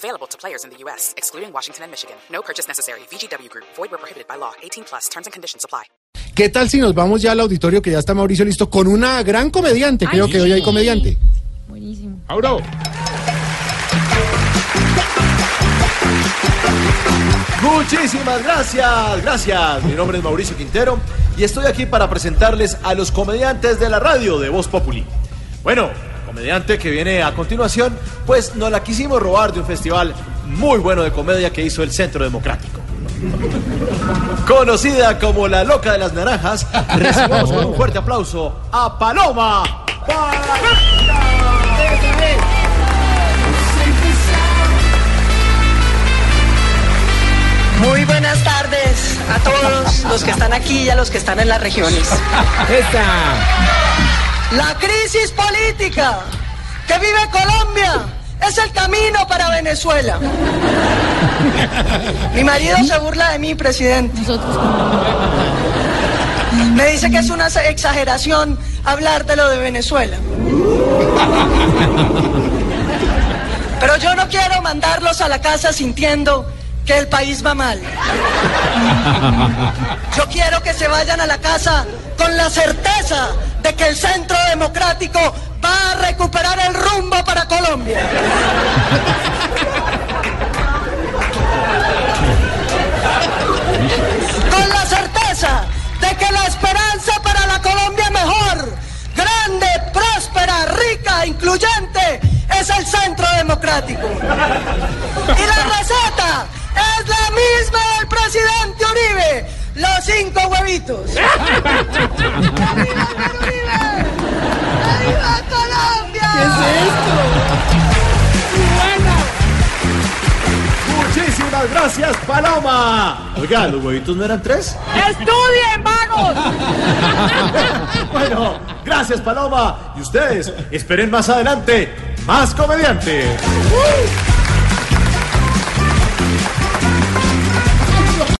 Available to players in the U.S., excluding Washington and Michigan. No purchase necessary. VGW Group. Void where prohibited by law. 18 plus. Terms and conditions apply. ¿Qué tal si nos vamos ya al auditorio que ya está Mauricio listo con una gran comediante? Creo que hoy hay comediante. Buenísimo. ¡Auro! Muchísimas gracias, gracias. Mi nombre es Mauricio Quintero y estoy aquí para presentarles a los comediantes de la radio de Voz Populi. Bueno, comediante que viene a continuación, pues nos la quisimos robar de un festival muy bueno de comedia que hizo el Centro Democrático. Conocida como la loca de las naranjas, recibamos con un fuerte aplauso a Paloma. Muy buenas tardes a todos los que están aquí y a los que están en las regiones. La crisis política que vive Colombia es el camino para Venezuela. Mi marido se burla de mí, presidente. Me dice que es una exageración hablar de lo de Venezuela. Pero yo no quiero mandarlos a la casa sintiendo que el país va mal. Yo quiero que se vayan a la casa con la certeza que el centro democrático va a recuperar el rumbo para Colombia. Los cinco huevitos. ¡Arriba! ¡Arriba Colombia! Muchísimas gracias, Paloma. Oiga, ¿los huevitos no eran tres? ¡Estudien, vagos! Bueno, gracias, Paloma. Y ustedes, esperen más adelante, más comediante.